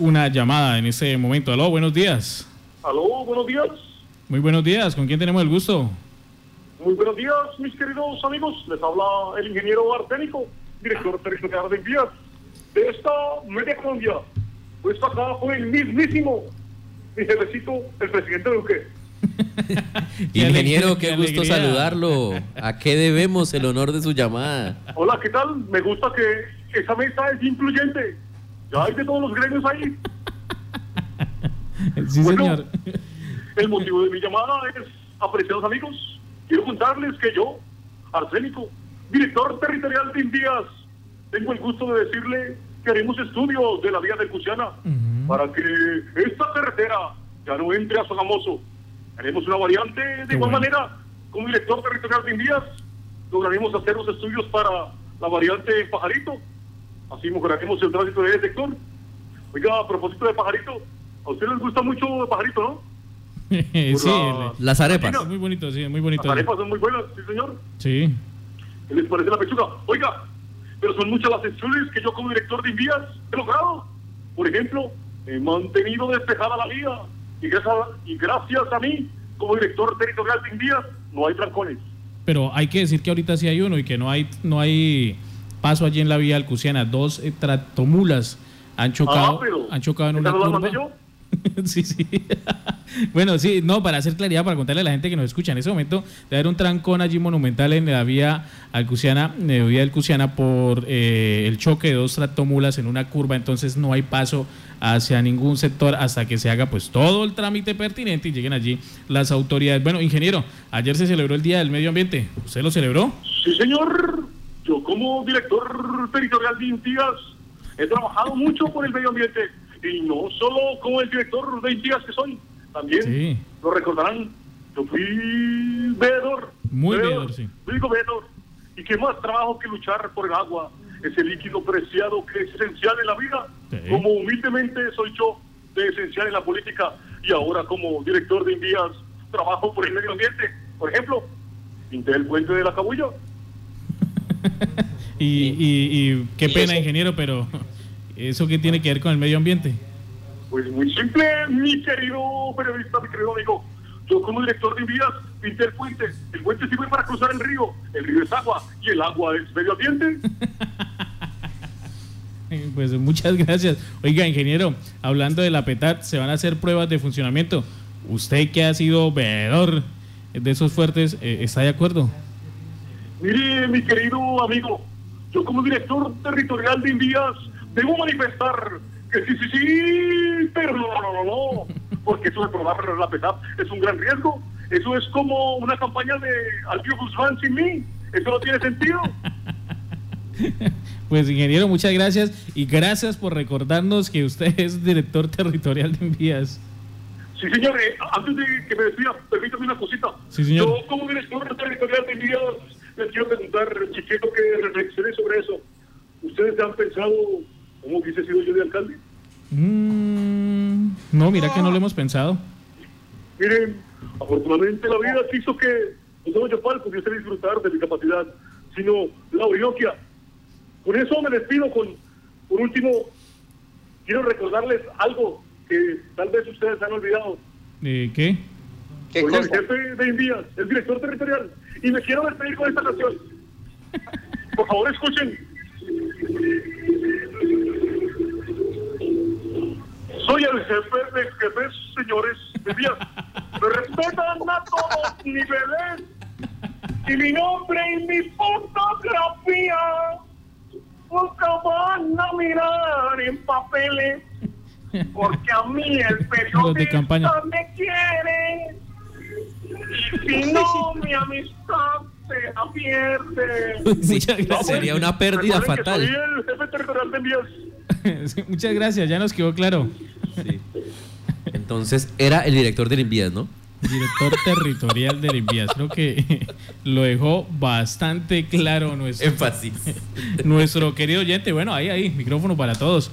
una llamada en este momento. Aló, buenos días. Aló, buenos días. Muy buenos días. ¿Con quién tenemos el gusto? Muy buenos días, mis queridos amigos. Les habla el ingeniero arsénico, director territorial de envías de esta media Colombia. Pues acá fue el mismísimo, mi jefecito, el presidente Duque. Ingeniero, qué Qué gusto alegría. saludarlo. ¿A qué debemos el honor de su llamada? Hola, ¿qué tal? Me gusta que esa mesa es incluyente. Ya hay de todos los gremios ahí. Sí, Bueno. señor. El motivo de mi llamada es, apreciados amigos, quiero contarles que yo, Arsénico, director territorial de Indías, tengo el gusto de decirle que haremos estudios de la vía de Cusiana para que esta carretera ya no entre a Sogamoso. Haremos una variante de Qué igual bueno. manera, como director territorial de Indías, lograremos hacer los estudios para la variante Pajarito. Así mejoraremos el tránsito de ese sector. Oiga, a propósito de Pajarito, a ustedes les gusta mucho el Pajarito, ¿no? sí, la- Las arepas. muy bonito, sí, muy bonito. Las arepas son muy buenas, sí señor. Sí. ¿Qué les parece la pechuga? Oiga, pero son muchas las acciones que yo como director de envías he logrado. Por ejemplo, he mantenido despejada la vía y gracias, y gracias a mí, como director territorial de envías, no hay trancones. Pero hay que decir que ahorita sí hay uno y que no hay, no hay paso allí en la vía alcusiana. Dos eh, tractomulas han chocado, ah, han chocado en ¿esa una la curva. yo? sí, sí. bueno, sí, no, para hacer claridad, para contarle a la gente que nos escucha, en ese momento debe haber un trancón allí monumental en la vía alcusiana, de vía alcusiana por eh, el choque de dos tractomulas en una curva, entonces no hay paso hacia ningún sector hasta que se haga pues todo el trámite pertinente y lleguen allí las autoridades. Bueno, ingeniero, ayer se celebró el Día del Medio Ambiente, ¿usted lo celebró? Sí, señor. Como director territorial de Intías he trabajado mucho por el medio ambiente y no solo como el director de Intías que soy, también Sí. lo recordarán. Yo fui veedor. Muy veedor, sí. Digo veedor. Y qué más trabajo que luchar por el agua, ese líquido preciado que es esencial en la vida. Sí. Como humildemente soy yo de esencial en la política y ahora como director de Invías trabajo por el medio ambiente. Por ejemplo, pinté el puente de la Cabulla. Y, y- y qué y pena, eso- ingeniero, pero ¿eso qué tiene que ver con el medio ambiente? Pues muy simple, mi querido periodista, mi querido amigo. Yo como director de vías pinté el puente. El puente sirve para cruzar el río. El río es agua y el agua es medio ambiente. Pues muchas gracias. Oiga, ingeniero, hablando de la PETAT, se van a hacer pruebas de funcionamiento. Usted que ha sido veedor de esos fuertes, eh, ¿está de acuerdo? Mire, mi querido amigo, yo como director territorial de Invías debo manifestar que sí, sí, sí, pero no, no, no, no, porque eso de probar la PETAP es un gran riesgo. Eso es como una campaña de Alfio Guzmán sin mí. Eso no tiene sentido. Pues ingeniero, muchas gracias y gracias por recordarnos que usted es director territorial de envías. Sí, señor, eh, antes de que me despida, permítame una cosita. Sí, señor. Yo, como director territorial de Invías, les quiero preguntar, y quiero que reflexionen sobre eso. ¿Ustedes han pensado cómo hubiese sido yo de alcalde? Mm, no, mira que no lo hemos pensado. Miren, afortunadamente la vida quiso que no solo yo Pal pudiese disfrutar de mi capacidad, sino la orinoquia. Con eso me despido con, por último, quiero recordarles algo que tal vez ustedes han olvidado. Eh, ¿Qué? ¿Qué Soy el jefe de Invías, el director territorial, y me quiero despedir con esta canción. Por favor, escuchen. Soy el jefe de jefes, señores de Invías. Me respetan a todos niveles. Y mi nombre y mi fotografía nunca van a mirar en papeles. Porque a mí el Los de campaña. periodista me quiere. Si no, mi amistad se pierde. Sí, sería una pérdida Recuerden que fatal. Soy el jefe territorial de envías. Sí, muchas gracias, ya nos quedó claro. Sí. Entonces era el director del Envías, ¿no? Director territorial de envías. Creo que lo dejó bastante claro nuestro, Énfasis. nuestro querido oyente. Bueno, ahí, ahí, micrófono para todos.